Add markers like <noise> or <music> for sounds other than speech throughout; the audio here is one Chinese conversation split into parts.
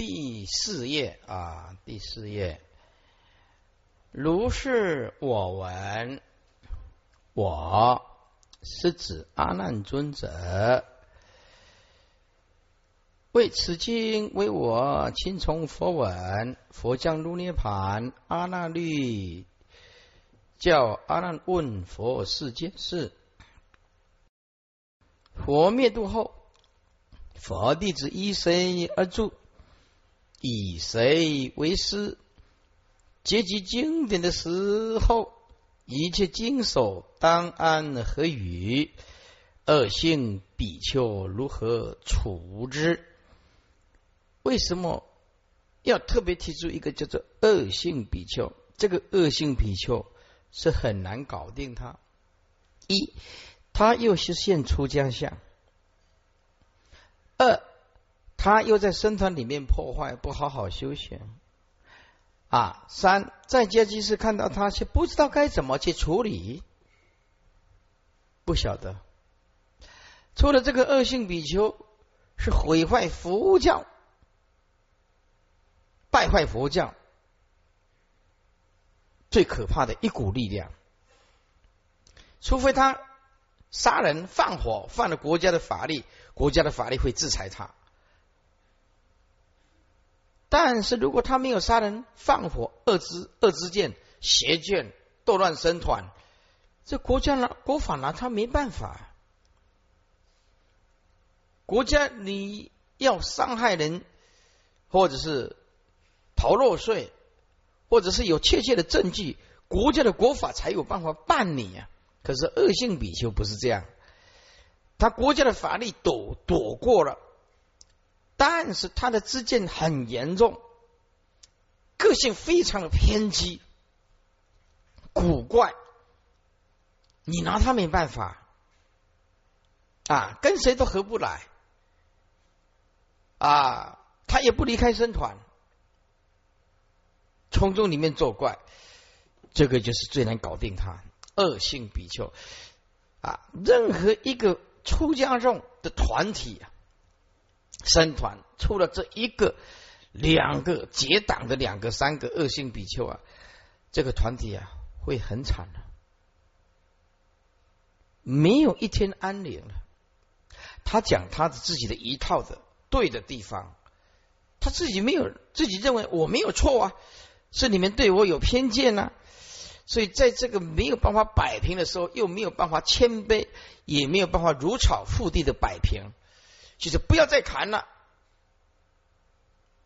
第四页啊，第四页，如是我闻，我是指阿难尊者，为此经为我亲从佛闻，佛将入涅盘，阿难律叫阿难问佛世间事，佛灭度后，佛弟子依谁而住？以谁为师？结集经典的时候，一切经手当安何语？恶性比丘如何处之？为什么要特别提出一个叫做恶性比丘？这个恶性比丘是很难搞定他。一，他又是现出家相；二。他又在僧团里面破坏，不好好修行啊！三在家居士看到他，却不知道该怎么去处理，不晓得。除了这个恶性比丘是毁坏佛教、败坏佛教最可怕的一股力量，除非他杀人放火，犯了国家的法律，国家的法律会制裁他。但是如果他没有杀人、放火、恶之恶之见、邪见、斗乱生团，这国家拿国法拿他没办法。国家你要伤害人，或者是逃漏税，或者是有确切的证据，国家的国法才有办法办你呀。可是恶性比丘不是这样，他国家的法律躲躲过了。但是他的自见很严重，个性非常的偏激、古怪，你拿他没办法。啊，跟谁都合不来。啊，他也不离开僧团，从中里面作怪，这个就是最难搞定他。恶性比丘。啊，任何一个出家众的团体啊。僧团出了这一个、两个结党的两个、三个恶性比丘啊，这个团体啊会很惨的，没有一天安宁了。他讲他的自己的一套的对的地方，他自己没有自己认为我没有错啊，是你们对我有偏见呐。所以在这个没有办法摆平的时候，又没有办法谦卑，也没有办法如草覆地的摆平。就是不要再谈了。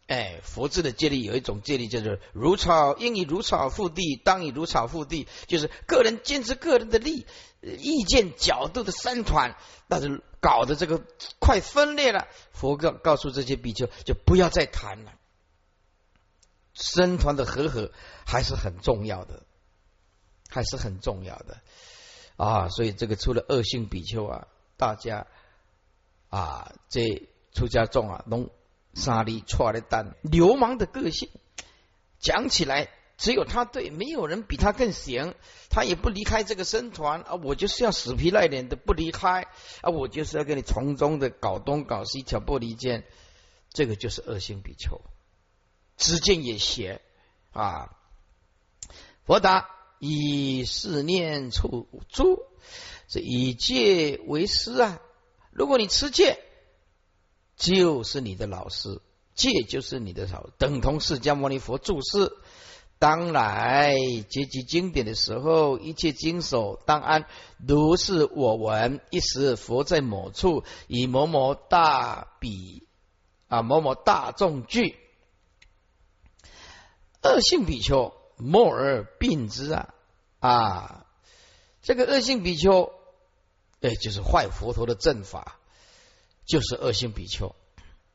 哎，佛智的戒律有一种戒律，就是如草应以如草覆地，当以如草覆地。就是个人坚持个人的利意见角度的三团，但是搞得这个快分裂了。佛告告诉这些比丘，就不要再谈了。僧团的和合还是很重要的，还是很重要的啊！所以这个除了恶性比丘啊，大家。啊，这出家众啊，弄沙里错的蛋，流氓的个性，讲起来只有他对，没有人比他更行。他也不离开这个僧团啊，我就是要死皮赖脸的不离开啊，我就是要跟你从中的搞东搞西，挑拨离间，这个就是恶性比丘，知见也邪啊。佛答：以四念处诸，这以戒为师啊。如果你持戒，就是你的老师，戒就是你的老，等同释迦牟尼佛注释。当来结集经典的时候，一切经手当安。如是我闻，一时佛在某处，以某某大比啊某某大众聚，恶性比丘莫而并之啊啊！这个恶性比丘。哎，就是坏佛陀的正法，就是恶性比丘，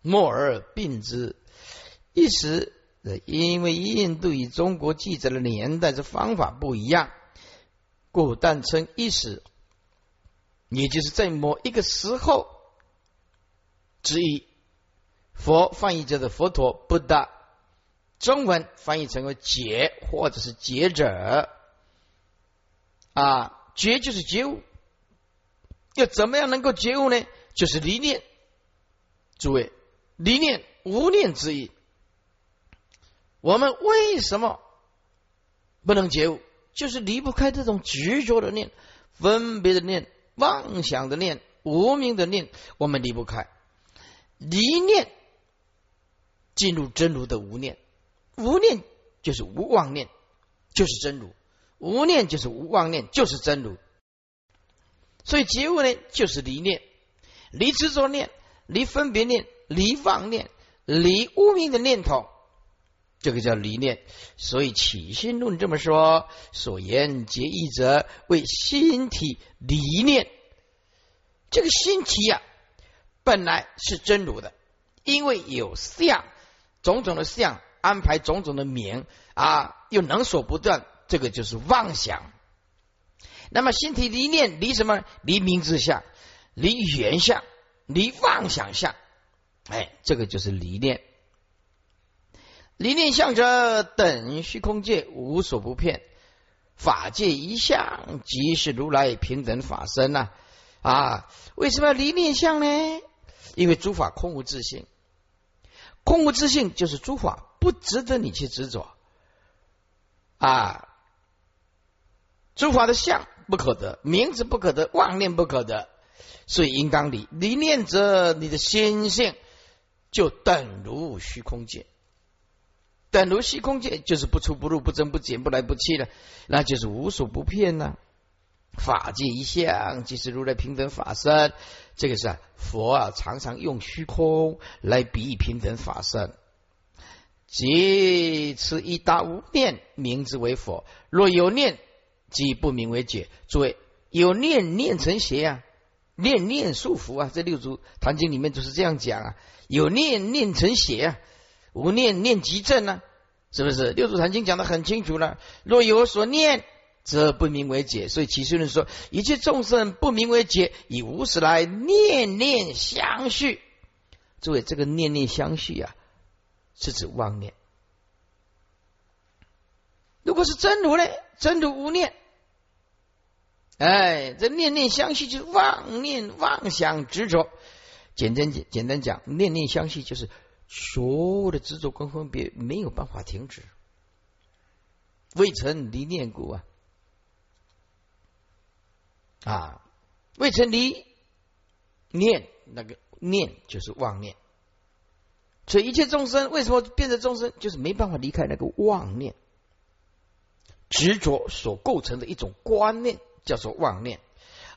莫而并之。一时，因为印度与中国记载的年代这方法不一样，故但称一时，也就是在某一个时候之一。佛翻译就是佛陀不达，中文翻译成为觉或者是觉者啊，觉就是觉悟。要怎么样能够觉悟呢？就是离念，诸位，离念无念之意，我们为什么不能觉悟？就是离不开这种执着的念、分别的念、妄想的念、无名的念，我们离不开。离念进入真如的无念，无念就是无妄念，就是真如；无念就是无妄念，就是真如。所以觉悟呢，就是离念、离执着念、离分别念、离妄念、离无名的念头。这个叫离念，所以起心论这么说：所言结义者为心体离念。这个心体呀，本来是真如的，因为有相，种种的相安排种种的名啊，又能所不断，这个就是妄想。那么心体离念，离什么？离名字相，离缘相，离妄想相。哎，这个就是离念。离念相者，等虚空界无所不骗，法界一向即是如来平等法身呐！啊，为什么要离念相呢？因为诸法空无自性，空无自性就是诸法不值得你去执着啊！诸法的相不可得，名字不可得，妄念不可得，所以应当离。离念者，你的心性就等如虚空界。等如虚空界，就是不出不入、不增不减、不来不去了，那就是无所不骗呐。法界一相，即是如来平等法身。这个是佛啊，常常用虚空来比喻平等法身。即此一大无念，名字为佛。若有念，即不明为解。诸位，有念念成邪啊，念念束缚啊。这六祖坛经里面就是这样讲啊，有念念成邪啊。无念念即正呢？是不是？六祖坛经讲的很清楚了。若有所念，则不明为解。所以其实论说，一切众生不明为解，以无始来念念相续。诸位，这个念念相续啊，是指妄念。如果是真如呢？真如无念。哎，这念念相续就是妄念、妄想、执着。简单简简单讲，念念相续就是。所有的执着跟分别没有办法停止，未曾离念故啊啊，未曾离念，那个念就是妄念，所以一切众生为什么变成众生，就是没办法离开那个妄念执着所构成的一种观念，叫做妄念。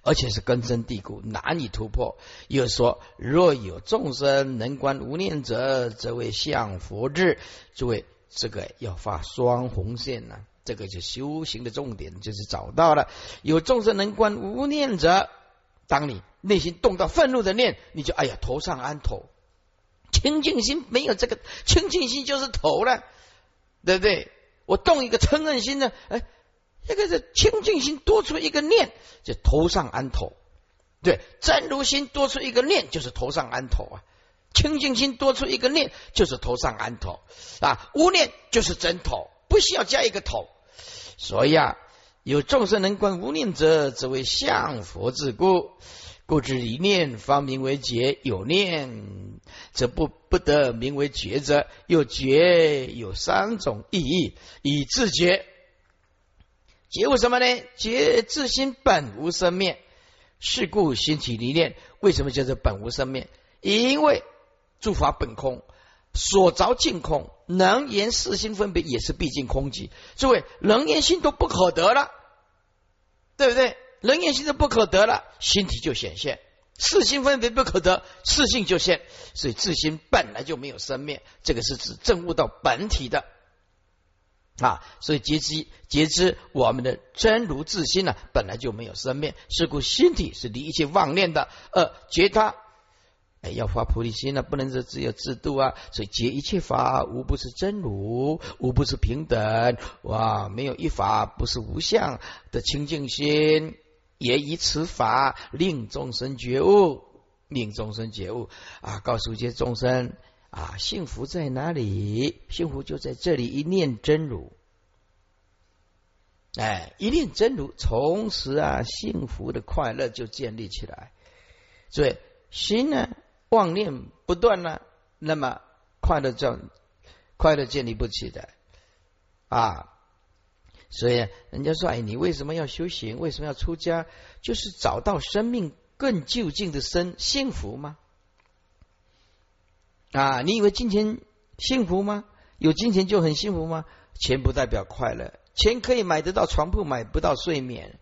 而且是根深蒂固，难以突破。又说：若有众生能观无念者，则为向佛智。诸位，这个要发双红线呢。这个就修行的重点，就是找到了有众生能观无念者。当你内心动到愤怒的念，你就哎呀，头上安头。清净心没有这个清净心就是头了，对不对？我动一个嗔恨心呢，哎。这个是清净心多出一个念，就头上安头；对，真如心多出一个念，就是头上安头啊。清净心多出一个念，就是头上安头啊。无念就是真头，不需要加一个头。所以啊，有众生能观无念者，则为向佛之故。故知一念方名为觉，有念则不不得名为觉者。又觉有三种意义，以自觉。觉悟什么呢？觉自心本无生灭，是故心起离念。为什么叫做本无生灭？因为诸法本空，所着尽空，能言四心分别也是毕竟空寂。诸位，能言心都不可得了，对不对？能言心都不可得了，心体就显现；四心分别不可得，四性就现。所以自心本来就没有生灭，这个是指证悟到本体的。啊，所以觉知觉知我们的真如自心呢，本来就没有生灭，是故心体是离一切妄念的。呃，觉他，哎，要发菩提心呢，不能说只有制度啊。所以觉一切法无不是真如，无不是平等。哇，没有一法不是无相的清净心，也以此法令众生觉悟，令众生觉悟啊，告诉一些众生。啊，幸福在哪里？幸福就在这里，一念真如。哎，一念真如，从此啊，幸福的快乐就建立起来。所以心呢，妄念不断呢，那么快乐就快乐建立不起的啊。所以人家说，哎，你为什么要修行？为什么要出家？就是找到生命更就近的生幸福吗？啊，你以为金钱幸福吗？有金钱就很幸福吗？钱不代表快乐，钱可以买得到床铺，买不到睡眠；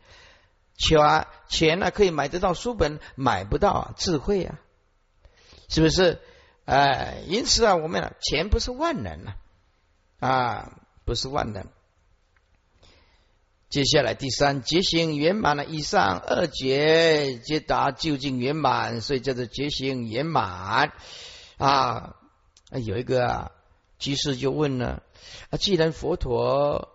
钱啊，钱呢可以买得到书本，买不到智慧啊，是不是？哎，因此啊，我们钱不是万能啊，啊，不是万能。接下来第三觉醒圆满了，以上二劫皆达究竟圆满，所以叫做觉醒圆满啊。有一个啊居士就问了：啊，既然佛陀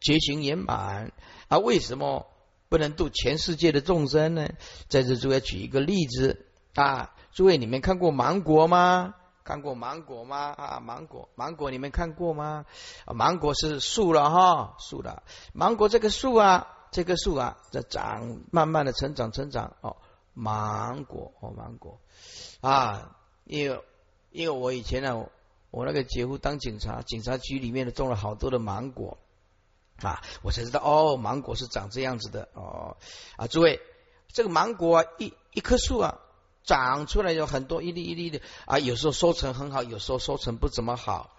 觉醒圆满，啊，为什么不能度全世界的众生呢？在这诸位举一个例子啊，诸位你们看过芒果吗？看过芒果吗？啊，芒果，芒果，你们看过吗？芒果是树了哈，树了。芒果这个树啊，这个树啊，在长，慢慢的成长，成长。哦，芒果，哦，芒果啊，因为因为我以前呢，我那个姐夫当警察，警察局里面的种了好多的芒果啊，我才知道哦，芒果是长这样子的哦啊，诸位，这个芒果啊，一一棵树啊。长出来有很多一粒一粒的啊，有时候收成很好，有时候收成不怎么好。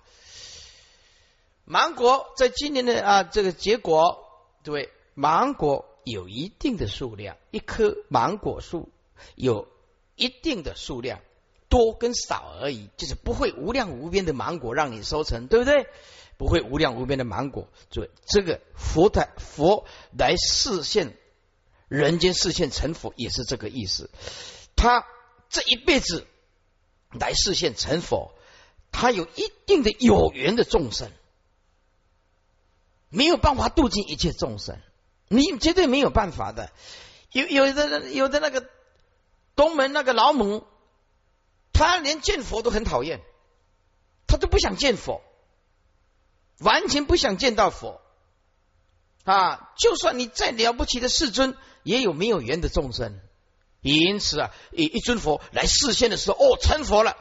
芒果在今年的啊这个结果，对，芒果有一定的数量，一棵芒果树有一定的数量，多跟少而已，就是不会无量无边的芒果让你收成，对不对？不会无量无边的芒果，对，这个佛的佛来视现人间视现成佛也是这个意思。他这一辈子来实现成佛，他有一定的有缘的众生，没有办法度尽一切众生，你绝对没有办法的。有有的，有的那个东门那个老母，他连见佛都很讨厌，他都不想见佛，完全不想见到佛啊！就算你再了不起的世尊，也有没有缘的众生。因此啊，以一尊佛来示现的时候，哦，成佛了。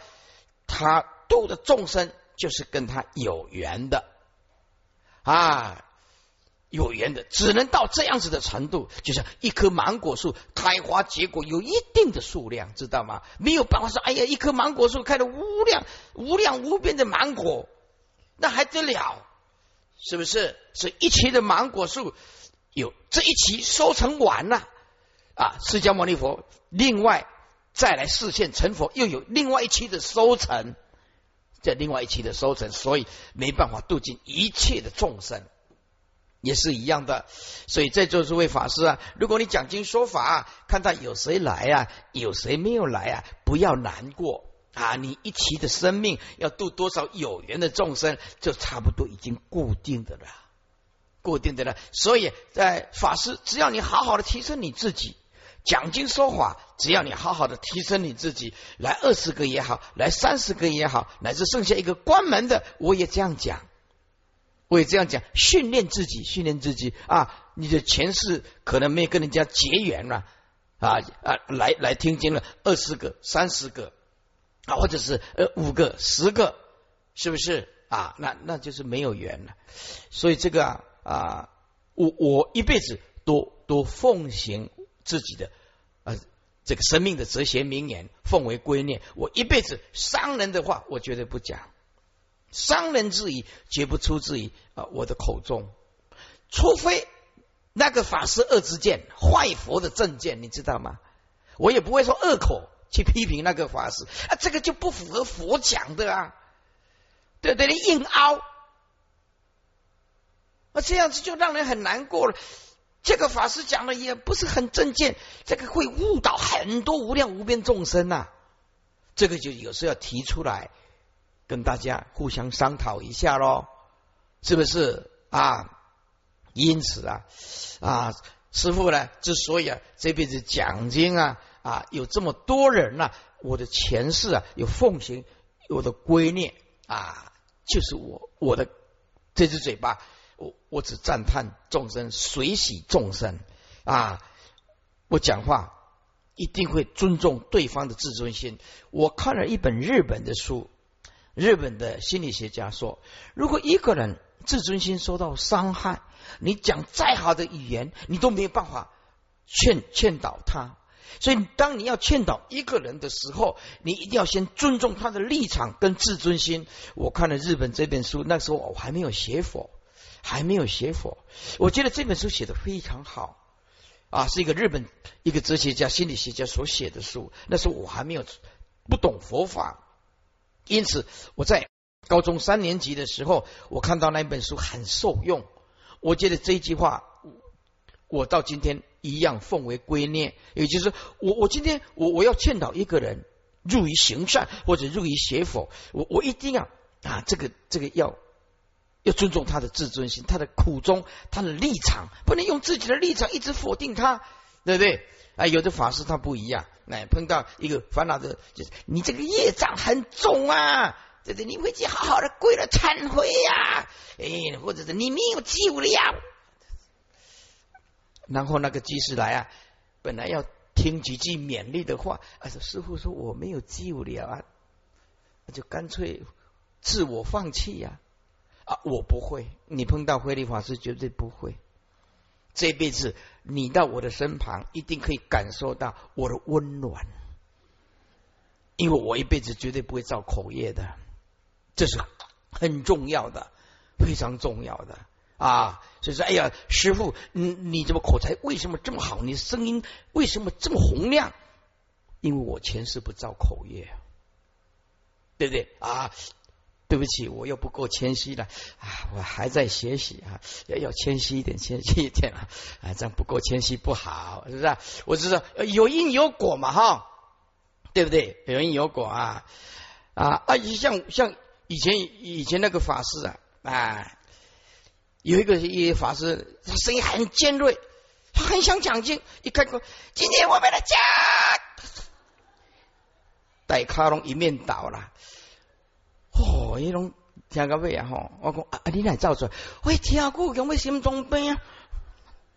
他度的众生就是跟他有缘的啊，有缘的，只能到这样子的程度。就像一棵芒果树开花结果有一定的数量，知道吗？没有办法说，哎呀，一棵芒果树开了无量无量无边的芒果，那还得了？是不是？是一期的芒果树有这一期收成完了。啊，释迦牟尼佛另外再来示现成佛，又有另外一期的收成，这另外一期的收成，所以没办法度尽一切的众生，也是一样的。所以在座诸位法师啊，如果你讲经说法，看到有谁来啊，有谁没有来啊，不要难过啊。你一期的生命要度多少有缘的众生，就差不多已经固定的了，固定的了。所以在法师，只要你好好的提升你自己。讲经说法，只要你好好的提升你自己，来二十个也好，来三十个也好，乃至剩下一个关门的，我也这样讲，我也这样讲，训练自己，训练自己啊！你的前世可能没有跟人家结缘了啊啊，来来听经了二十个、三十个啊，或者是呃五个、十个，是不是啊？那那就是没有缘了。所以这个啊啊，我我一辈子都都奉行。自己的呃这个生命的哲学名言奉为圭臬。我一辈子伤人的话，我绝对不讲。伤人之语绝不出自于啊我的口中，除非那个法师恶之见坏佛的正见，你知道吗？我也不会说恶口去批评那个法师啊，这个就不符合佛讲的啊。对对，硬凹，那这样子就让人很难过了。这个法师讲的也不是很正见，这个会误导很多无量无边众生呐。这个就有时候要提出来，跟大家互相商讨一下喽，是不是啊？因此啊啊，师傅呢，之所以啊这辈子讲经啊啊有这么多人呐，我的前世啊有奉行我的归念啊，就是我我的这只嘴巴。我我只赞叹众生，随喜众生啊！我讲话一定会尊重对方的自尊心。我看了一本日本的书日本的心理学家说，如果一个人自尊心受到伤害，你讲再好的语言，你都没有办法劝劝导他。所以，当你要劝导一个人的时候，你一定要先尊重他的立场跟自尊心。我看了日本这本书，那时候我还没有学佛，还没有学佛，我觉得这本书写的非常好啊，是一个日本一个哲学家、心理学家所写的书。那时候我还没有不懂佛法，因此我在高中三年级的时候，我看到那本书很受用。我觉得这一句话，我到今天。一样奉为圭臬，也就是我我今天我我要劝导一个人入于行善或者入于邪佛，我我一定要啊这个这个要要尊重他的自尊心，他的苦衷，他的立场，不能用自己的立场一直否定他，对不对？啊，有的法师他不一样，哎，碰到一个烦恼的，就是你这个业障很重啊，对对？你回去好好的跪了忏悔呀，哎，或者是你没有救了。然后那个居士来啊，本来要听几句勉励的话，啊，师傅说我没有救了啊，那就干脆自我放弃呀！啊，我不会，你碰到慧律法师绝对不会。这辈子你到我的身旁，一定可以感受到我的温暖，因为我一辈子绝对不会造口业的，这是很重要的，非常重要的。啊，所以说，哎呀，师傅，你你怎么口才为什么这么好？你声音为什么这么洪亮？因为我前世不造口业，对不对啊？对不起，我又不够谦虚了啊！我还在学习啊，要要谦虚一点，谦虚一点啊！啊，这样不够谦虚不好，是不是？我知道有因有果嘛，哈，对不对？有因有果啊啊啊！像像以前以前那个法师啊啊。有一个一法师，他声音很尖锐，他很想讲经。一开口，今天我们来讲，戴卡龙一面倒了。哦，一种听个味啊！吼，我讲啊，你来照出来，我听过，讲为心中病啊？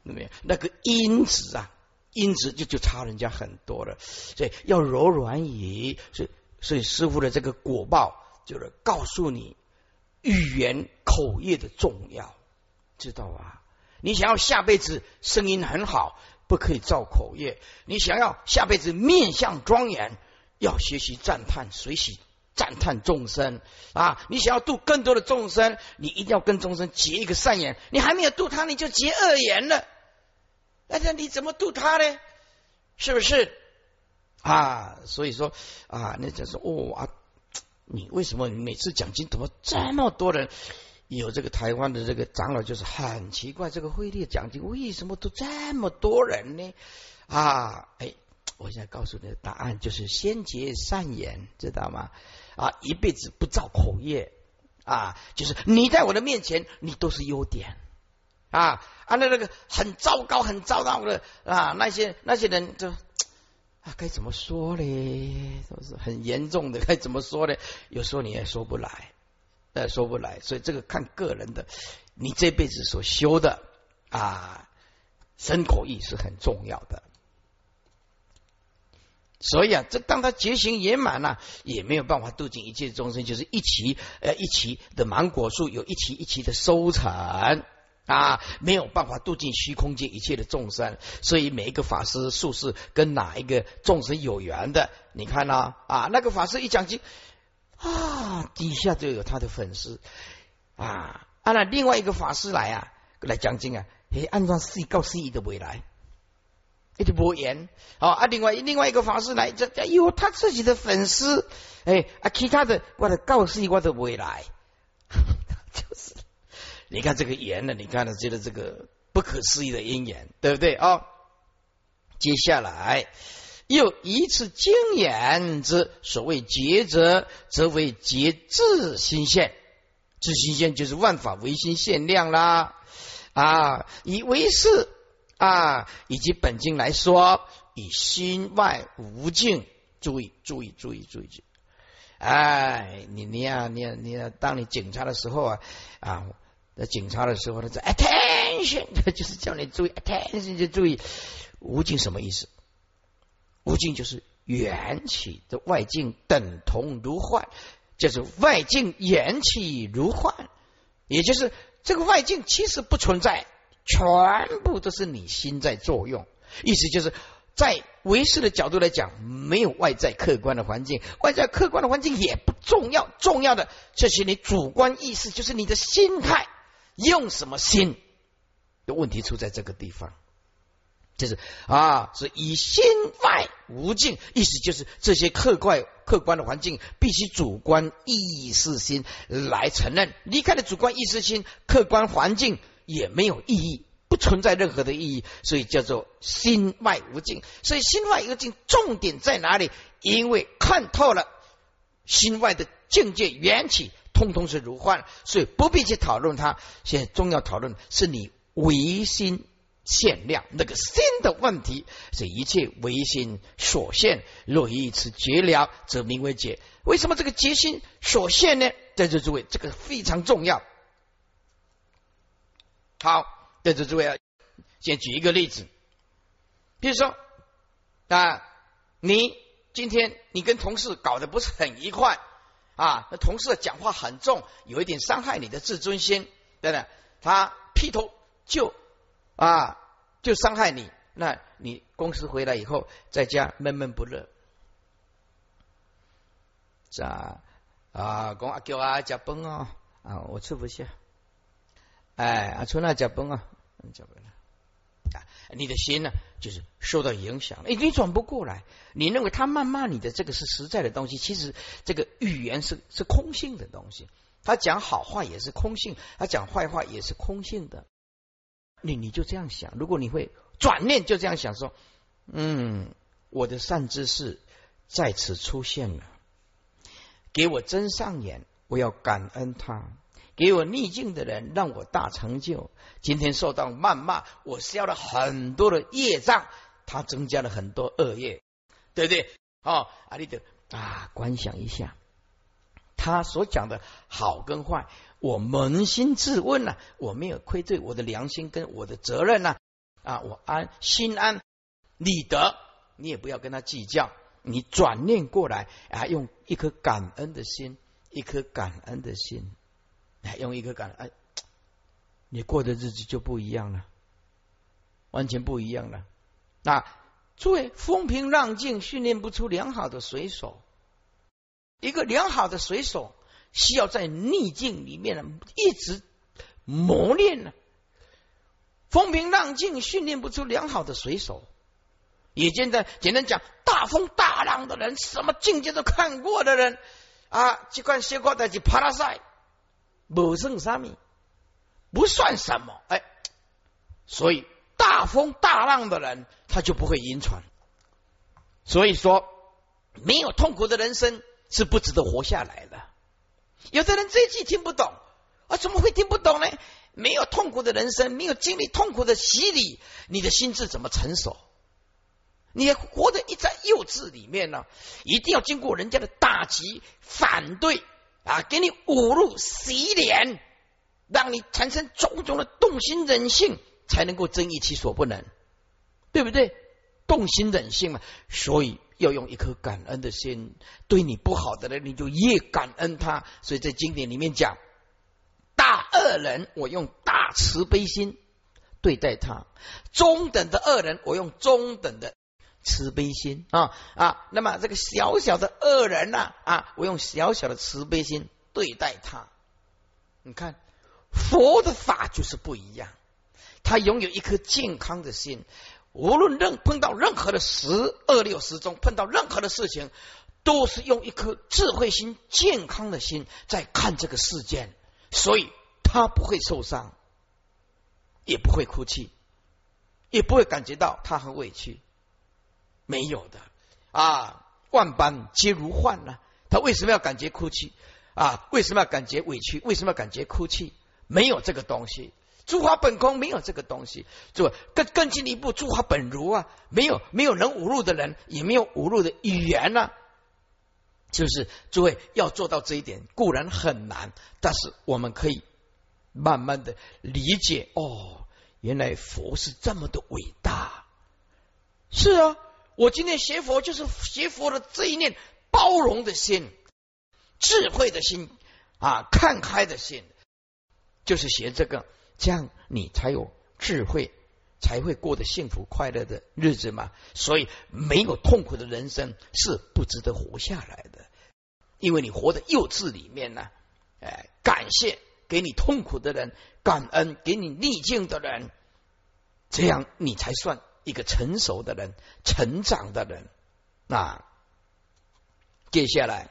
没有那个音质啊，音质就就差人家很多了。所以要柔软语，所以所以师傅的这个果报，就是告诉你语言口业的重要。知道啊？你想要下辈子声音很好，不可以造口业；你想要下辈子面相庄严，要学习赞叹，随喜赞叹众生啊！你想要度更多的众生，你一定要跟众生结一个善缘。你还没有度他，你就结恶缘了，那那你怎么度他呢？是不是啊？所以说啊，那就说哇，你为什么每次讲经怎么这么多人？有这个台湾的这个长老就是很奇怪，这个会列讲经为什么都这么多人呢？啊，哎，我现在告诉你的答案就是先结善缘，知道吗？啊，一辈子不造口业啊，就是你在我的面前，你都是优点啊。啊，那那个很糟糕、很糟糕的啊，那些那些人就啊，该怎么说呢？都是很严重的，该怎么说呢？有时候你也说不来。呃，说不来，所以这个看个人的，你这辈子所修的啊，身口意是很重要的。所以啊，这当他觉醒圆满了，也没有办法度尽一切众生，就是一期呃一期的芒果树有一期一期的收成啊，没有办法度尽虚空界一切的众生。所以每一个法师术士跟哪一个众生有缘的，你看呢啊，那个法师一讲经。啊，底下就有他的粉丝啊！啊，那另外一个法师来啊，来讲经啊，嘿，按照四告四义的未来，一直不言。好啊，另外另外一个法师来，这有他自己的粉丝，哎啊，其他的我的告示我的未来，<laughs> 就是你看这个言呢，你看呢，觉得这个不可思议的因缘，对不对啊？接下来。又一次经验之所谓觉者，则为觉自心现。自心现就是万法唯心限量啦。啊，以为是啊，以及本经来说，以心外无境。注意，注意，注意，注意！哎，你你呀，你你啊当你警察的时候啊啊，在警察的时候呢，这 attention <laughs> 就是叫你注意 attention 就注意无境什么意思？无尽就是缘起的外境等同如幻，就是外境缘起如幻，也就是这个外境其实不存在，全部都是你心在作用。意思就是在唯识的角度来讲，没有外在客观的环境，外在客观的环境也不重要，重要的这是你主观意识，就是你的心态，用什么心？的问题出在这个地方。就是啊，是以心外无境，意思就是这些客观客观的环境，必须主观意识心来承认。离开了主观意识心，客观环境也没有意义，不存在任何的意义，所以叫做心外无境。所以心外无境重点在哪里？因为看透了心外的境界缘起，通通是如幻，所以不必去讨论它。现在重要讨论是你唯心。限量那个心的问题，是一切唯心所现。若以此绝了，则名为解。为什么这个结心所现呢？在这诸位，这个非常重要。好，在这诸位啊，先举一个例子，比如说啊，你今天你跟同事搞得不是很愉快啊，那同事讲话很重，有一点伤害你的自尊心，对不对？他劈头就。啊，就伤害你。那你公司回来以后，在家闷闷不乐。啊啊，讲阿叫啊，加崩哦啊，我吃不下。哎，阿春啊，加崩啊，脚崩了。啊，你的心呢，就是受到影响，了，你转不过来。你认为他谩骂你的这个是实在的东西，其实这个语言是是空性的东西。他讲好话也是空性，他讲坏话也是空性的。你你就这样想，如果你会转念，就这样想说，嗯，我的善知识在此出现了，给我真上眼，我要感恩他；给我逆境的人，让我大成就。今天受到谩骂，我消了很多的业障，他增加了很多恶业，对不对？哦，阿里德啊，观想一下，他所讲的好跟坏。我扪心自问呐，我没有愧对我的良心跟我的责任呐啊，我安心安理得，你也不要跟他计较，你转念过来啊，用一颗感恩的心，一颗感恩的心，用一个感恩，你过的日子就不一样了，完全不一样了。那诸位风平浪静训练不出良好的水手，一个良好的水手。需要在逆境里面呢，一直磨练呢。风平浪静训练不出良好的水手。也现在简单讲，大风大浪的人，什么境界都看过的人啊，这款小瓜在去爬拉赛，不剩三米，不算什么。哎，所以大风大浪的人，他就不会晕船。所以说，没有痛苦的人生是不值得活下来的。有的人这句听不懂啊，怎么会听不懂呢？没有痛苦的人生，没有经历痛苦的洗礼，你的心智怎么成熟？你活得一在幼稚里面呢？一定要经过人家的打击、反对啊，给你侮辱、洗脸，让你产生种种的动心忍性，才能够增益其所不能，对不对？动心忍性嘛，所以。要用一颗感恩的心，对你不好的人，你就越感恩他。所以在经典里面讲，大恶人我用大慈悲心对待他；中等的恶人我用中等的慈悲心啊啊。那么这个小小的恶人呢啊，我用小小的慈悲心对待他。你看佛的法就是不一样，他拥有一颗健康的心。无论任碰到任何的十二六时中，碰到任何的事情，都是用一颗智慧心、健康的心在看这个事件，所以他不会受伤，也不会哭泣，也不会感觉到他很委屈，没有的啊，万般皆如幻呢。他为什么要感觉哭泣啊？为什么要感觉委屈？为什么要感觉哭泣？没有这个东西。诸法本空，没有这个东西。就更更进一步，诸法本如啊，没有没有能侮辱的人，也没有侮辱的语言呢。就是诸位要做到这一点，固然很难，但是我们可以慢慢的理解。哦，原来佛是这么的伟大。是啊，我今天学佛就是学佛的这一念包容的心，智慧的心啊，看开的心，就是学这个，这样你才有智慧，才会过得幸福快乐的日子嘛。所以没有痛苦的人生是不值得活下来的，因为你活在幼稚里面呢，哎，感谢给你痛苦的人，感恩给你逆境的人，这样你才算一个成熟的人，成长的人。那接下来。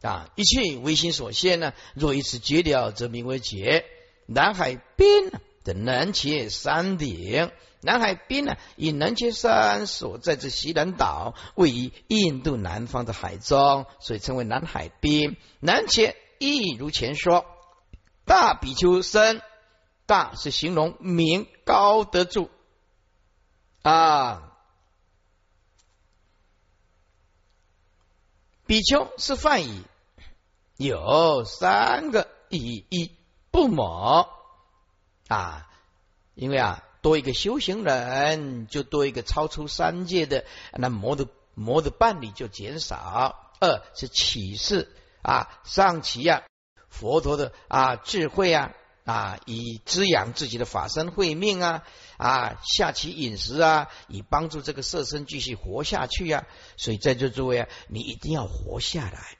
啊，一切唯心所现呢？若以此绝了，则名为绝。南海边的南切山顶，南海边呢，以南切山所在之西南岛，位于印度南方的海中，所以称为南海边。南切亦如前说，大比丘身，大是形容名高得住啊。比丘是梵语，有三个意义：一不谋啊，因为啊多一个修行人，就多一个超出三界的那魔的魔的伴侣就减少；二是启示啊，上启呀，佛陀的啊智慧啊。啊，以滋养自己的法身慧命啊，啊，下其饮食啊，以帮助这个色身继续活下去啊。所以在座诸位啊，你一定要活下来，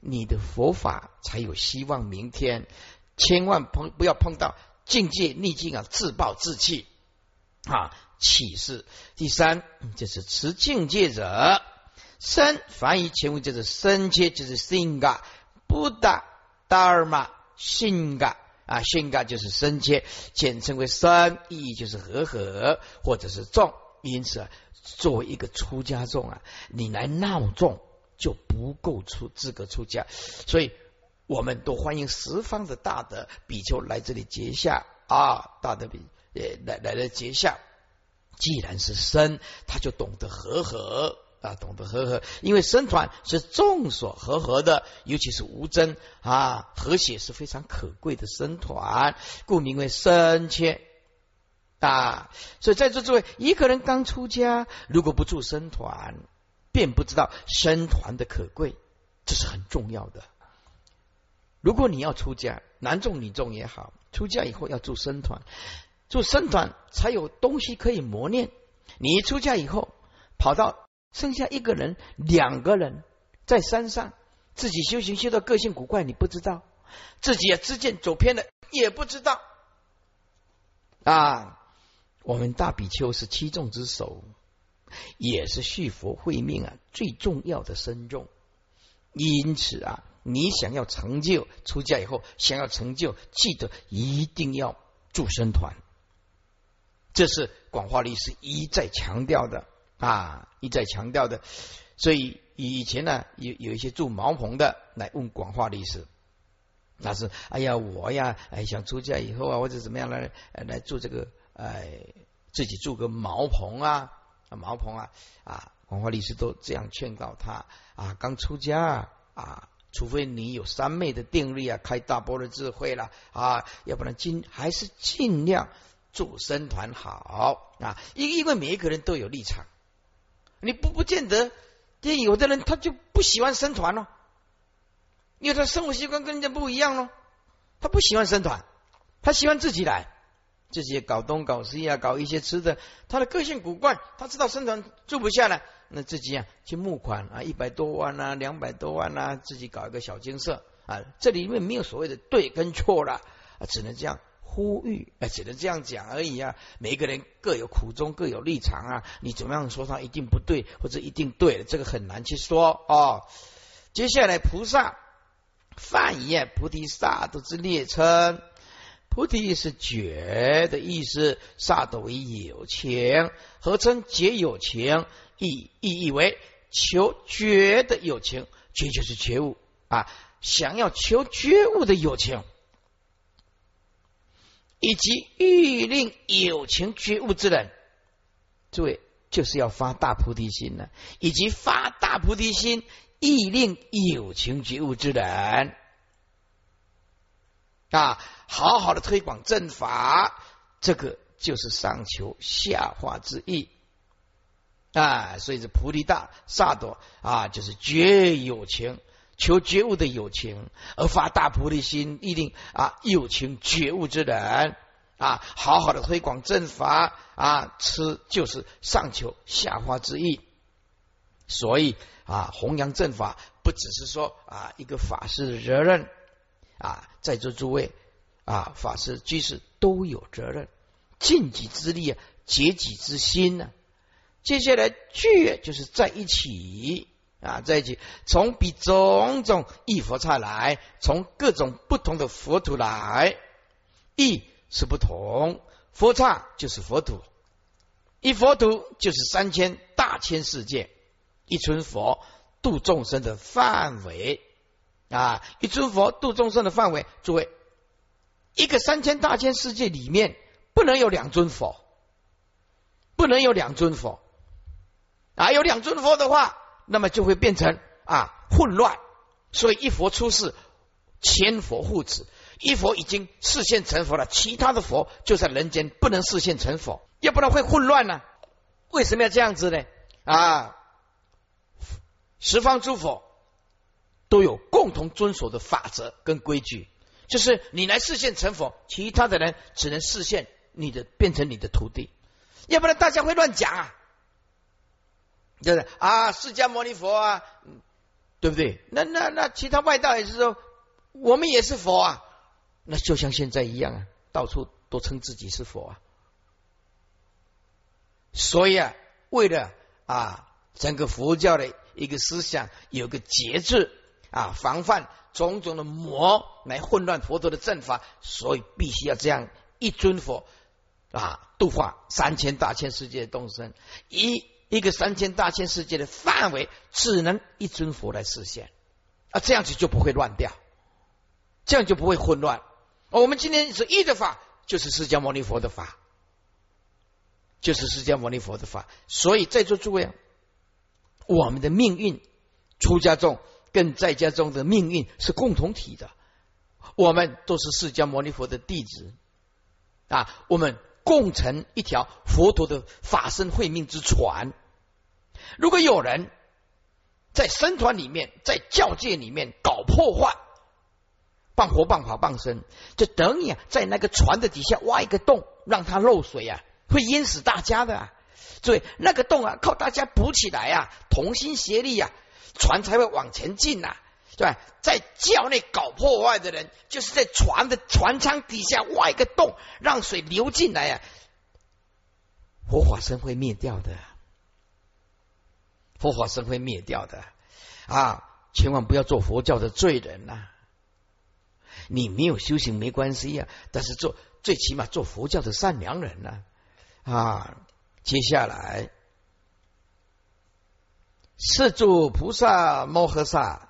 你的佛法才有希望。明天千万碰不要碰到境界逆境啊，自暴自弃啊，启示。第三就是持境界者，身凡以前为就是身切，就是 singa buddha dharma singa。啊，性格就是生切，简称为生，意义就是和合或者是重。因此，啊，作为一个出家众啊，你来闹众就不够出资格出家。所以，我们都欢迎十方的大德比丘来这里结下啊，大德比呃来来来结下。既然是生，他就懂得和合。啊，懂得和合，因为僧团是众所和合的，尤其是无争啊，和谐是非常可贵的僧团，故名为僧切啊。所以在座诸位，一个人刚出家，如果不住僧团，便不知道僧团的可贵，这是很重要的。如果你要出家，男众女众也好，出家以后要住僧团，住僧团才有东西可以磨练。你一出家以后，跑到剩下一个人、两个人在山上自己修行，修到个性古怪，你不知道自己也知见走偏了，也不知道啊。我们大比丘是七众之首，也是续佛慧命啊最重要的身众。因此啊，你想要成就出家以后，想要成就，记得一定要助生团，这是广化律师一再强调的。啊，一再强调的，所以以前呢，有有一些住茅棚的来问广化律师，那是哎呀，我呀，哎想出家以后啊，或者怎么样来来住这个，哎，自己住个茅棚啊，茅棚啊，啊，广化律师都这样劝告他啊，刚出家啊，除非你有三昧的定力啊，开大波的智慧了啊，要不然尽还是尽量住僧团好啊，因因为每一个人都有立场。你不不见得，这有的人他就不喜欢生团咯，因为他生活习惯跟人家不一样咯，他不喜欢生团，他喜欢自己来，自己搞东搞西啊，搞一些吃的，他的个性古怪，他知道生团住不下来，那自己啊去募款啊，一百多万啊，两百多万啊，自己搞一个小金社啊，这里面没有所谓的对跟错了，啊，只能这样。呼吁，哎，只能这样讲而已啊！每个人各有苦衷，各有立场啊！你怎么样说他一定不对，或者一定对，这个很难去说哦。接下来，菩萨梵语菩提萨埵之列称，菩提是觉的意思，萨埵为有情，合称觉有情，意意义为求觉的有情，觉就是觉悟啊，想要求觉悟的有情。以及欲令有情觉悟之人，诸位就是要发大菩提心呢。以及发大菩提心，欲令有情觉悟之人啊，好好的推广正法，这个就是上求下化之意啊。所以这菩提大萨埵啊，就是觉有情，求觉悟的友情，而发大菩提心，一定啊有情觉悟之人啊，好好的推广正法啊，吃就是上求下化之意。所以啊，弘扬正法不只是说啊一个法师的责任啊，在座诸位啊，法师居士都有责任，尽己之力啊，竭己之心呢。接下来聚就是在一起。啊，在一起从比种种异佛刹来，从各种不同的佛土来，异是不同，佛刹就是佛土，一佛土就是三千大千世界，一尊佛度众生的范围啊，一尊佛度众生的范围，诸位，一个三千大千世界里面不能有两尊佛，不能有两尊佛啊，有两尊佛的话。那么就会变成啊混乱，所以一佛出世，千佛护持。一佛已经视现成佛了，其他的佛就在人间不能视现成佛，要不然会混乱呢？为什么要这样子呢？啊，十方诸佛都有共同遵守的法则跟规矩，就是你来视现成佛，其他的人只能视现你的变成你的徒弟，要不然大家会乱讲啊。就是啊？释迦牟尼佛啊，对不对？那那那其他外道也是说，我们也是佛啊。那就像现在一样啊，到处都称自己是佛啊。所以啊，为了啊整个佛教的一个思想有个节制啊，防范种种的魔来混乱佛陀的正法，所以必须要这样一尊佛啊度化三千大千世界的众生一。一个三千大千世界的范围，只能一尊佛来实现啊，这样子就不会乱掉，这样就不会混乱。我们今天是一的法，就是释迦牟尼佛的法，就是释迦牟尼佛的法。所以在座诸位，我们的命运，出家众跟在家中的命运是共同体的，我们都是释迦牟尼佛的弟子啊，我们。共成一条佛陀的法身慧命之船。如果有人在僧团里面，在教界里面搞破坏，棒活棒法棒身，就等于在那个船的底下挖一个洞，让它漏水啊，会淹死大家的。啊所以那个洞啊，靠大家补起来啊，同心协力啊，船才会往前进呐。对，在教内搞破坏的人，就是在船的船舱底下挖一个洞，让水流进来呀，佛法僧会灭掉的，佛法僧会灭掉的啊！千万不要做佛教的罪人呐！你没有修行没关系呀，但是做最起码做佛教的善良人呢啊！接下来，四诸菩萨摩诃萨。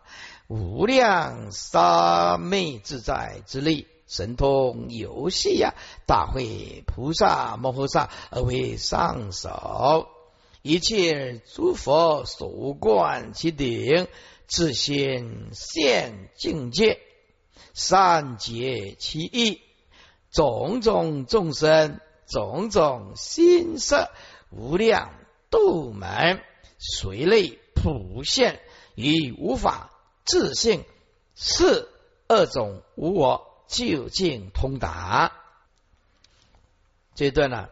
无量三昧自在之力，神通游戏呀！大会菩萨摩诃萨而为上首，一切诸佛所观其顶，自心现境界，善解其意，种种众生，种种心色，无量度门，随类普现，以无法。自性是二种无我究竟通达，这一段呢，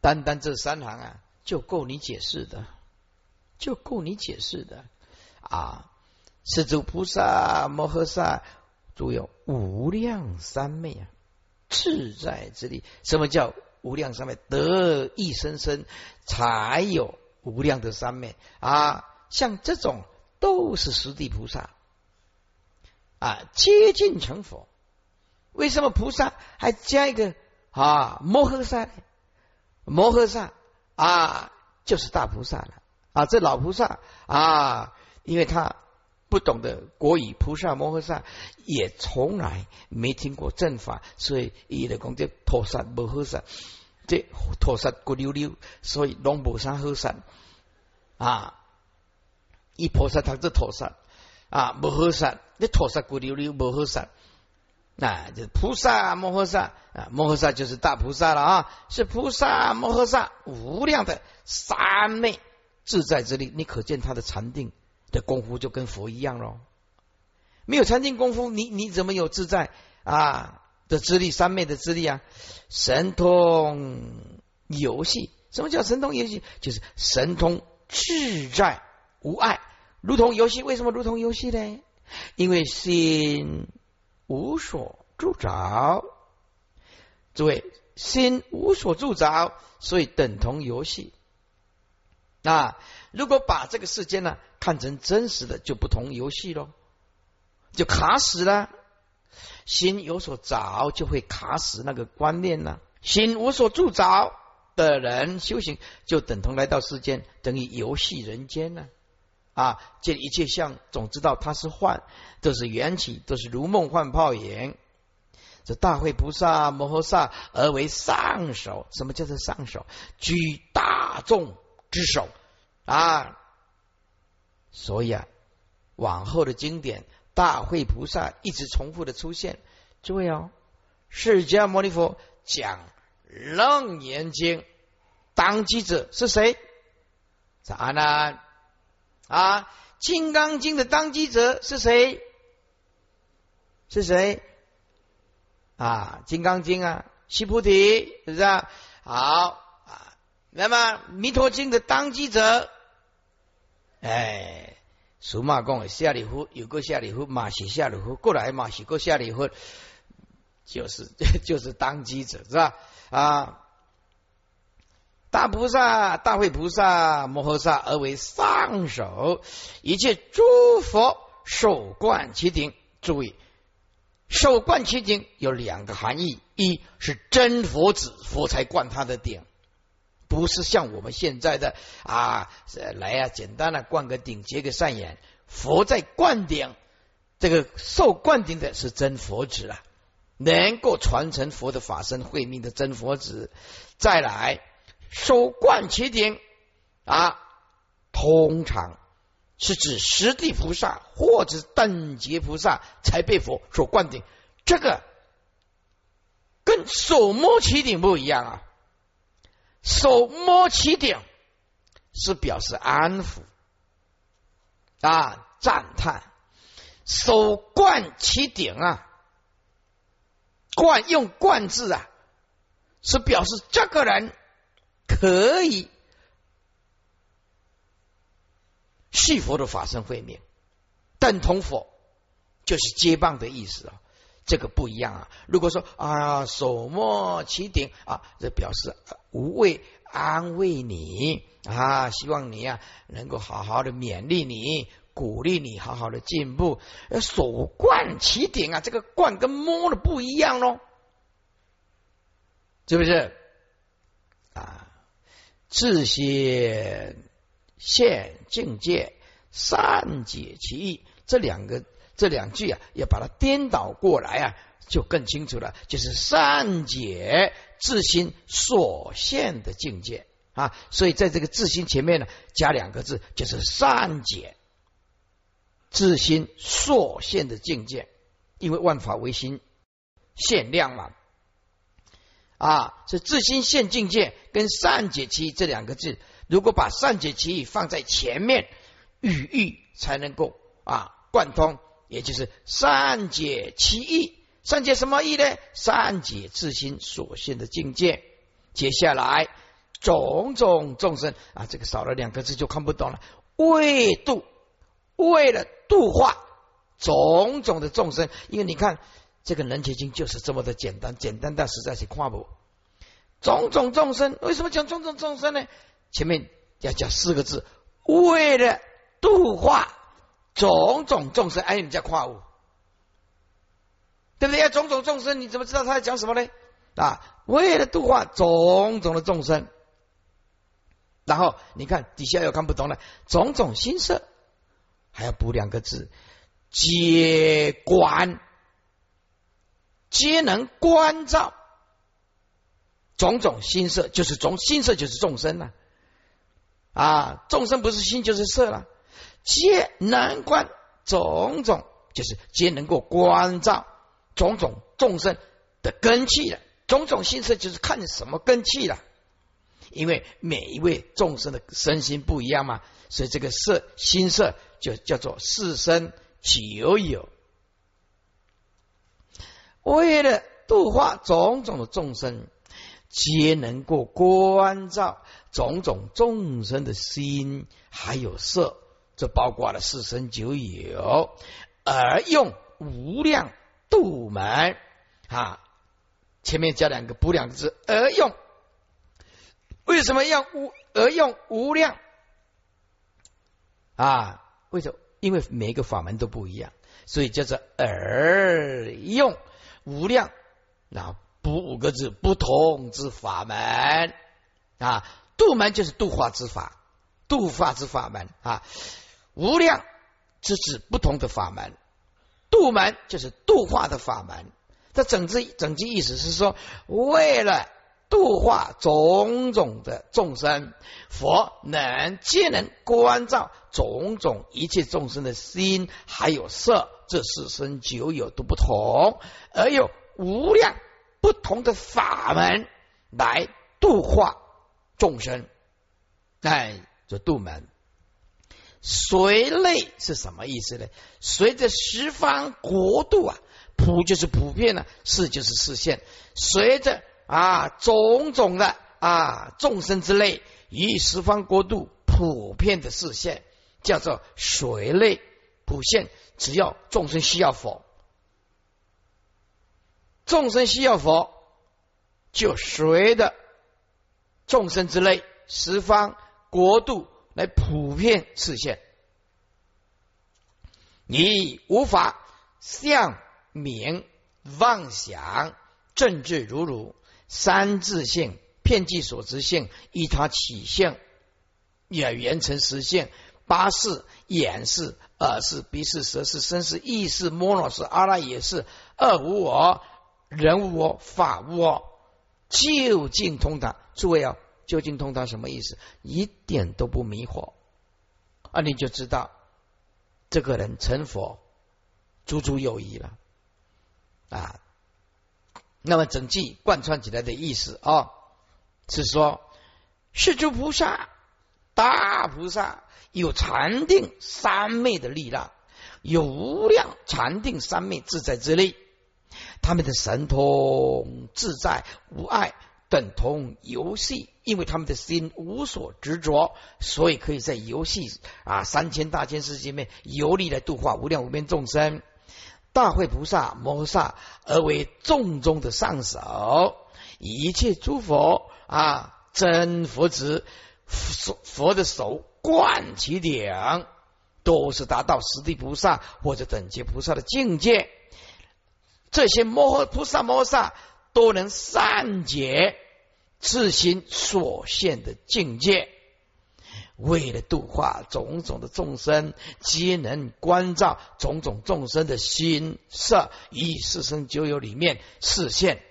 单单这三行啊，就够你解释的，就够你解释的啊！是诸菩萨摩诃萨都有无量三昧啊，自在之力。什么叫无量三昧？得一生生才有无量的三昧啊！像这种都是实地菩萨。啊，接近成佛，为什么菩萨还加一个啊摩诃萨？摩诃萨啊，就是大菩萨了啊。这老菩萨啊，因为他不懂得国语，菩萨摩诃萨也从来没听过正法，所以伊的讲这陀萨摩诃萨，这陀萨骨溜溜，所以龙菩萨诃萨啊，一菩萨他这陀萨。啊，摩诃萨，你陀萨骨溜溜，摩诃萨，那就是菩萨摩诃萨啊，摩诃萨就是大菩萨了啊，是菩萨摩诃萨无量的三昧自在之力，你可见他的禅定的功夫就跟佛一样喽没有禅定功夫，你你怎么有自在啊的资历？三昧的资历啊？神通游戏，什么叫神通游戏？就是神通自在无碍，如同游戏。为什么如同游戏呢？因为心无所住着，诸位心无所住着，所以等同游戏。啊，如果把这个世间呢看成真实的，就不同游戏喽，就卡死了。心有所着，就会卡死那个观念呢。心无所住着的人修行，就等同来到世间，等于游戏人间呢。啊见一切相，总知道它是幻，都是缘起，都是如梦幻泡影。这大会菩萨摩诃萨而为上首，什么叫做上首？居大众之首啊！所以啊，往后的经典，大会菩萨一直重复的出现。诸位哦，释迦牟尼佛讲楞严经，当机者是谁？阿难。啊，《金刚经》的当机者是谁？是谁？啊，《金刚经》啊，西菩提是不是啊？好啊，那么《弥陀经》的当机者，哎，属马公下里夫有个下里夫，马西下里夫，过来马是个下里夫，就是 <laughs> 就是当机者是吧？啊。大菩萨、大会菩萨、摩诃萨而为上首，一切诸佛手贯其顶。注意，手贯其顶有两个含义：一是真佛子，佛才灌他的顶，不是像我们现在的啊来啊，简单的灌个顶，结个善缘。佛在灌顶，这个受灌顶的是真佛子啊，能够传承佛的法身慧命的真佛子。再来。受灌其顶啊，通常是指十地菩萨或者等觉菩萨才被佛所灌顶。这个跟手摸其顶不一样啊，手摸其顶是表示安抚啊，赞叹；手冠其顶啊，冠用冠字啊，是表示这个人。可以续佛的法身慧命，等同佛就是接棒的意思啊，这个不一样啊。如果说啊手摸其顶啊，这表示无畏安慰你啊，希望你啊能够好好的勉励你，鼓励你好好的进步。手灌其顶啊，这个灌跟摸的不一样喽，是不是？自心现境界，善解其意。这两个这两句啊，要把它颠倒过来啊，就更清楚了。就是善解自心所现的境界啊。所以在这个自心前面呢，加两个字，就是善解自心所现的境界。因为万法唯心限量嘛。啊，是自心现境界跟善解其意这两个字，如果把善解其意放在前面，语义才能够啊贯通，也就是善解其意。善解什么意呢？善解自心所现的境界。接下来种种众生啊，这个少了两个字就看不懂了。为度，为了度化种种的众生，因为你看。这个人结经就是这么的简单，简单但实在是跨步。种种众生，为什么讲种种众生呢？前面要讲四个字，为了度化种种众生，哎，你叫跨物，对不对？种种众生，你怎么知道他在讲什么呢？啊，为了度化种种的众生，然后你看底下又看不懂了，种种心色，还要补两个字，接观。皆能关照种种心色，就是种心色就是众生了啊！众生不是心就是色了，皆能观种种，就是皆能够关照种种众生的根气了。种种心色就是看什么根气了，因为每一位众生的身心不一样嘛，所以这个色心色就叫做四身九有为了度化种种的众生，皆能够关照种种众生的心，还有色，这包括了四生九有，而用无量度门啊。前面加两个补两个字，而用。为什么要无而用无量啊？为什么？因为每一个法门都不一样，所以叫做而用无量。那补五个字，不同之法门啊。度门就是度化之法，度化之法门啊。无量是指不同的法门，度门就是度化的法门。这整句整句意思是说，为了。度化种种的众生，佛能皆能关照种种一切众生的心，还有色，这四生九有都不同，而有无量不同的法门来度化众生。哎，这度门随类是什么意思呢？随着十方国度啊，普就是普遍呢，是就是视线，随着。啊，种种的啊众生之类，以十方国度普遍的视线，叫做随类普现。只要众生需要佛，众生需要佛，就随的众生之类十方国度来普遍视线。你无法向名妄想政治如如。三自性、片剂所知性、依他起性，也缘成实性。八是眼是、耳是、鼻是、舌是、身是、意是、摩罗是、阿拉也是。二无我，人无我，法无我，究竟通达。诸位啊，究竟通达什么意思？一点都不迷惑啊！你就知道这个人成佛，足足有余了啊！那么整句贯穿起来的意思啊，是说是诸菩萨、大菩萨有禅定三昧的力量，有无量禅定三昧自在之力，他们的神通自在无碍，等同游戏，因为他们的心无所执着，所以可以在游戏啊三千大千世界面游历来度化无量无边众生。大会菩萨摩诃萨而为众中的上首，一切诸佛啊，真佛子佛佛的手贯其顶，都是达到十地菩萨或者等级菩萨的境界。这些摩诃菩萨摩萨都能善解自心所现的境界。为了度化种种的众生，皆能关照种种众生的心色，以四生九有里面视现，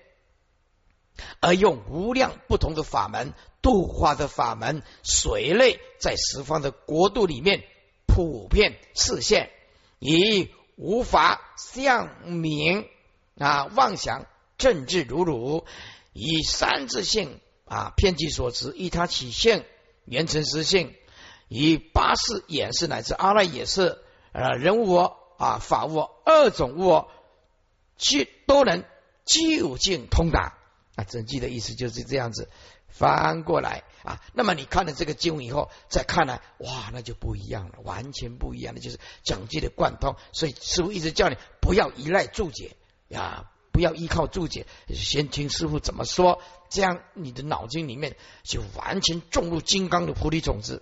而用无量不同的法门度化的法门，随类在十方的国度里面普遍视现，以无法相明啊妄想政治如如，以三自性啊偏激所持，依他起性。缘成实性，以八识演示乃至阿赖也是啊人无我啊法无我二种无我，去都能究竟通达啊。整句的意思就是这样子翻过来啊。那么你看了这个经文以后，再看来哇，那就不一样了，完全不一样的，就是讲句的贯通。所以师傅一直叫你不要依赖注解呀。不要依靠注解，先听师傅怎么说，这样你的脑筋里面就完全种入金刚的菩提种子。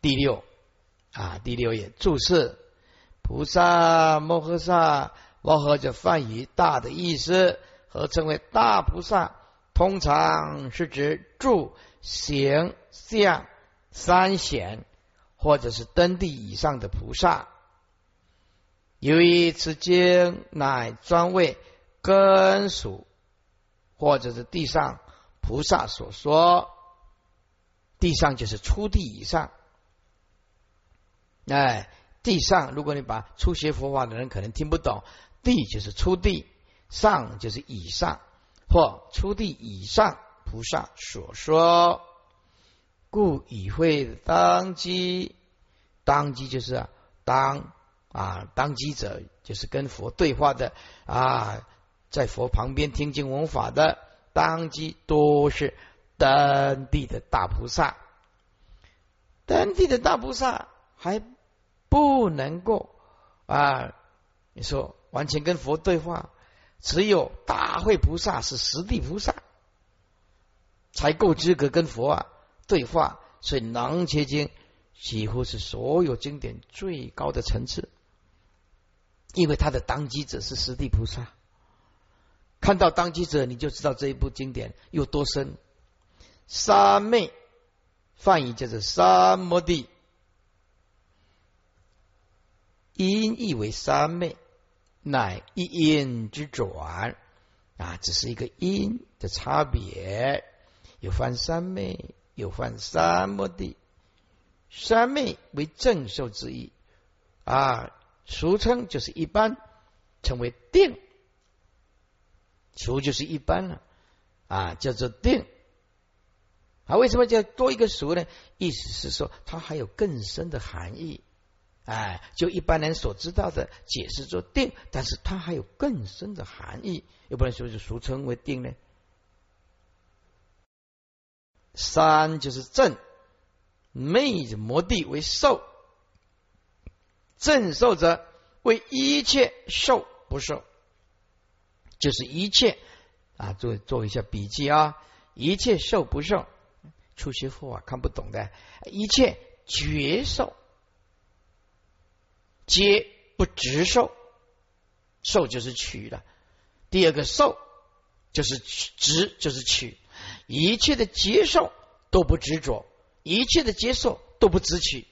第六啊，第六页注释：菩萨摩诃萨，摩诃就梵语大的意思，合称为大菩萨，通常是指住、行、相三显，或者是登地以上的菩萨。由于此经乃专为根属或者是地上菩萨所说，地上就是初地以上。哎，地上，如果你把初学佛法的人可能听不懂，地就是初地，上就是以上或初地以上菩萨所说，故以会当机，当机就是当。啊，当机者就是跟佛对话的啊，在佛旁边听经闻法的当机都是当地的大菩萨，当地的大菩萨还不能够啊，你说完全跟佛对话，只有大会菩萨是实地菩萨才够资格跟佛啊对话，所以囊切经几乎是所有经典最高的层次。因为他的当机者是实地菩萨，看到当机者，你就知道这一部经典有多深。三昧翻译就是三摩地，音译为三昧，乃一音之转啊，只是一个音的差别。有翻三昧，有翻三摩地。三昧为正受之意啊。俗称就是一般，称为定。俗就是一般了啊，叫做定。啊，为什么叫多一个俗呢？意思是说，它还有更深的含义。哎，就一般人所知道的解释做定，但是它还有更深的含义，又不能说是俗称为定呢。三就是正，昧着摩地为受。正受者为一切受不受，就是一切啊，做做一下笔记啊，一切受不受，初学佛啊看不懂的，一切觉受皆不执受，受就是取了，第二个受就是执就是取，一切的接受都不执着，一切的接受都不执取。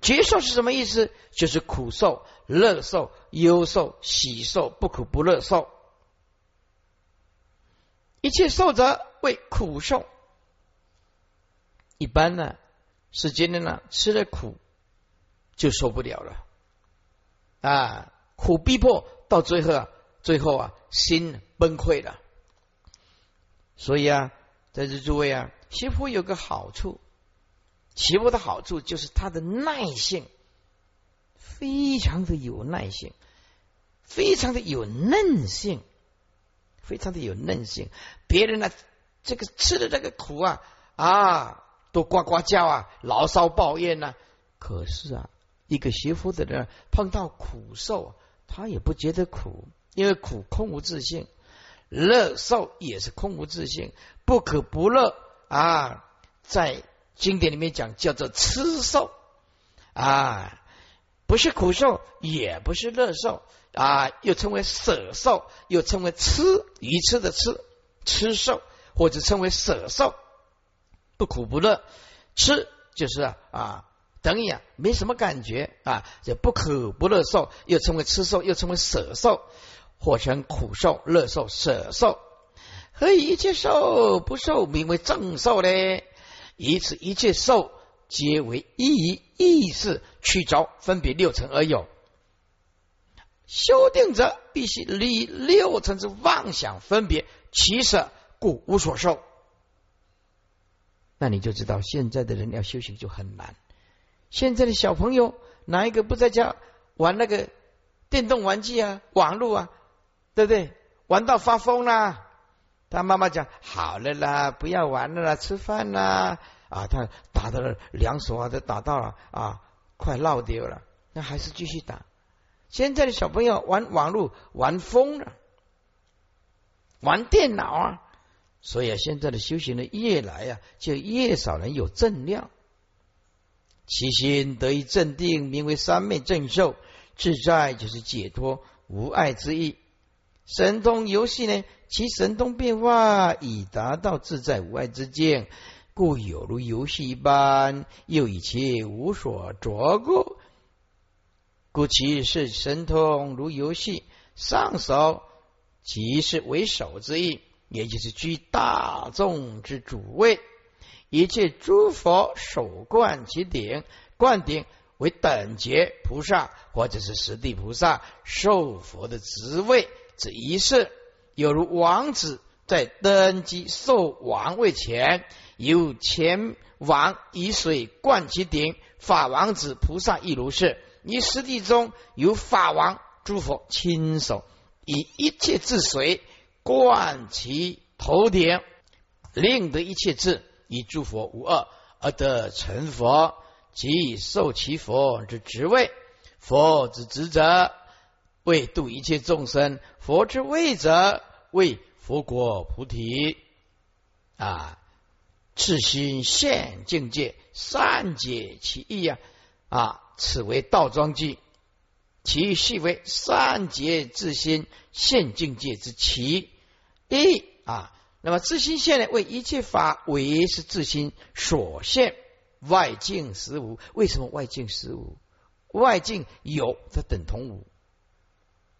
接受是什么意思？就是苦受、乐受、忧受、喜受、不苦不乐受。一切受者为苦受。一般呢，是今天呢吃了苦就受不了了啊，苦逼迫到最后啊，最后啊心崩溃了。所以啊，在这诸位啊，学佛有个好处。起佛的好处就是他的耐性，非常的有耐性，非常的有韧性，非常的有韧性。别人呢，这个吃的这个苦啊啊，都呱呱叫啊，牢骚抱怨呢。可是啊，一个学佛的人碰到苦受，他也不觉得苦，因为苦空无自性，乐受也是空无自性，不可不乐啊，在。经典里面讲叫做吃受啊，不是苦受，也不是乐受啊，又称为舍受，又称为吃鱼吃的吃吃受，或者称为舍受，不苦不乐，吃就是啊，等于啊没什么感觉啊，就不苦不乐受，又称为吃受，又称为舍受，或称苦受、乐受、舍受，何以一切受不受名为正受呢？以此一切受皆为一意识去着分别六层而有。修定者必须离六层之妄想分别起舍，故无所受。那你就知道现在的人要修行就很难。现在的小朋友哪一个不在家玩那个电动玩具啊、网络啊，对不对？玩到发疯啦！他妈妈讲好了啦，不要玩了啦，吃饭啦啊！他打到了两手啊，都打到了啊，快落掉了。那还是继续打。现在的小朋友玩网络玩疯了，玩电脑啊。所以啊，现在的修行人越来啊，就越少人有正量。其心得以镇定，名为三昧正受自在，就是解脱无碍之意。神通游戏呢？其神通变化已达到自在无碍之境，故有如游戏一般，又以其无所着故，故其是神通如游戏。上首即是为首之意，也就是居大众之主位。一切诸佛手冠其顶，冠顶为等觉菩萨或者是实地菩萨受佛的职位之仪式。有如王子在登基受王位前，由前王以水灌其顶，法王子菩萨亦如是。你实地中有法王诸佛亲手以一切智水灌其头顶，令得一切智以诸佛无二而得成佛，即受其佛之职位。佛之职责为度一切众生，佛之位者为佛国菩提啊。赤心现境界，善解其意呀！啊，此为道庄句，其系为善解自心现境界之其一啊。那么自心现呢，为一切法为是自心所现，外境实无。为什么外境实无？外境有，它等同无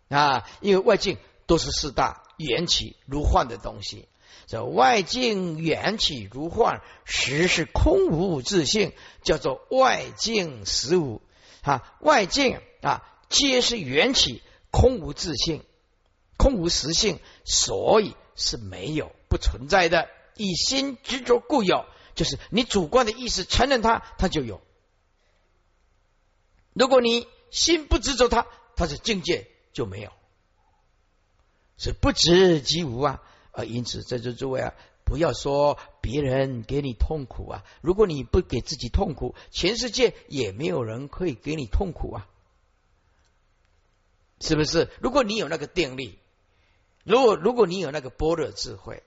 啊，因为外境都是四大缘起如幻的东西。这外境缘起如幻，实是空无自性，叫做外境实无。啊，外境啊，皆是缘起，空无自性，空无实性，所以是没有不存在的。以心执着故有，就是你主观的意识承认它，它就有。如果你心不执着它，它是境界就没有，是不执即无啊。啊，因此在这诸位啊，不要说别人给你痛苦啊，如果你不给自己痛苦，全世界也没有人可以给你痛苦啊，是不是？如果你有那个定力，如果如果你有那个般若智慧，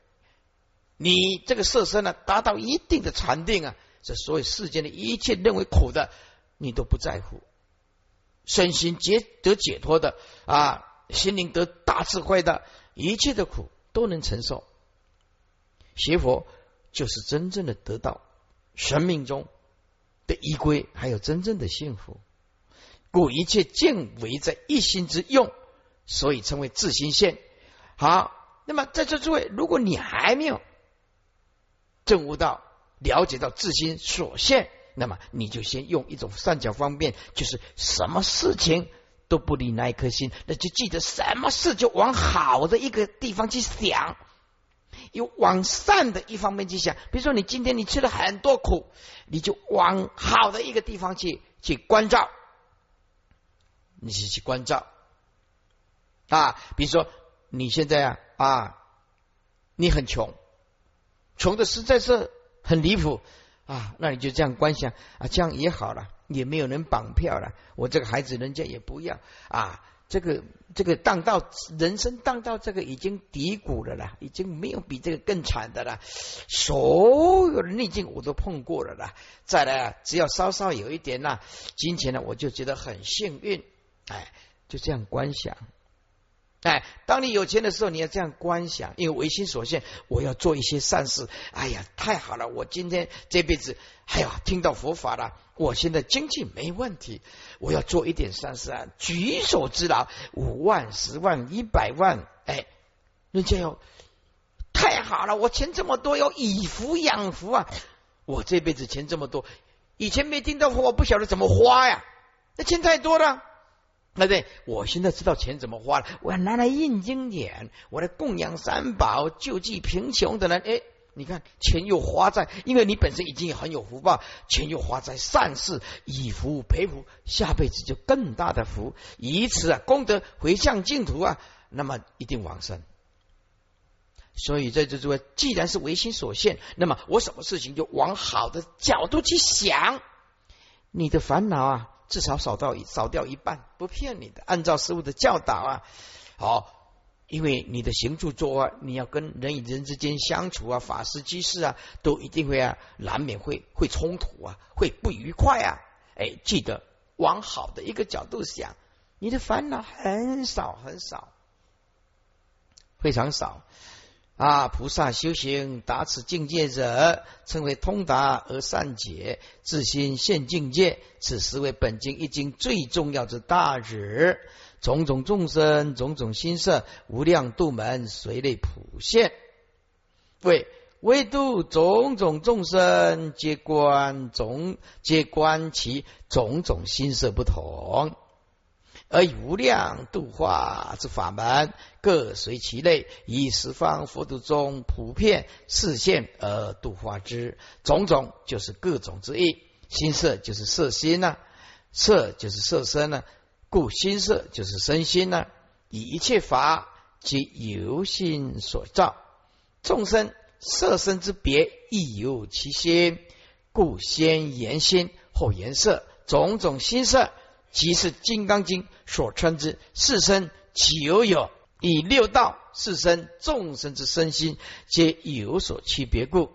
你这个色身呢达到一定的禅定啊，这所有世间的一切认为苦的，你都不在乎，身心解得解脱的啊，心灵得大智慧的一切的苦。都能承受，学佛就是真正的得到生命中的依归，还有真正的幸福。故一切尽为在一心之用，所以称为自心现。好，那么在这诸位，如果你还没有证悟到、了解到自心所现，那么你就先用一种善巧方便，就是什么事情。都不离那一颗心，那就记得什么事就往好的一个地方去想，有往善的一方面去想。比如说，你今天你吃了很多苦，你就往好的一个地方去去关照，你去去关照啊。比如说，你现在啊啊，你很穷，穷的实在是很离谱啊，那你就这样观想啊，这样也好了。也没有人绑票了，我这个孩子人家也不要啊！这个这个荡到人生荡到这个已经低谷了啦，已经没有比这个更惨的了。所有的逆境我都碰过了啦。再来啊，只要稍稍有一点呐金钱呢，我就觉得很幸运。哎，就这样观想。哎，当你有钱的时候，你要这样观想，因为唯心所现，我要做一些善事。哎呀，太好了！我今天这辈子，哎呀，听到佛法了。我现在经济没问题，我要做一点善事啊，举手之劳，五万、十万、一百万，哎，人家要太好了！我钱这么多，要以福养福啊！我这辈子钱这么多，以前没听到过，我不晓得怎么花呀，那钱太多了。对不对？我现在知道钱怎么花了，我要拿来印经典，我来供养三宝，救济贫穷的人。哎，你看，钱又花在，因为你本身已经很有福报，钱又花在善事，以福培福，下辈子就更大的福，以此啊功德回向净土啊，那么一定往生。所以在这诸位，既然是唯心所现，那么我什么事情就往好的角度去想，你的烦恼啊。至少少到少掉一半，不骗你的。按照师傅的教导啊，好，因为你的行住坐啊，你要跟人与人之间相处啊，法师居士啊，都一定会啊，难免会会冲突啊，会不愉快啊。哎，记得往好的一个角度想，你的烦恼很少很少，非常少。啊！菩萨修行达此境界者，称为通达而善解，自心现境界。此时为本经一经最重要之大旨。种种众生，种种心色，无量度门随类普现。为唯度种种众生，皆观种，皆观其种种心色不同。而以无量度化之法门，各随其类，以十方佛度中普遍示现而度化之。种种就是各种之意，心色就是色心呐。色就是色身呢，故心色就是身心呢。以一切法皆由心所造，众生色身之别亦有其心，故先言心，后言色，种种心色，即是《金刚经》所称之四身起有有？以六道四身众生之身心皆有所区别故。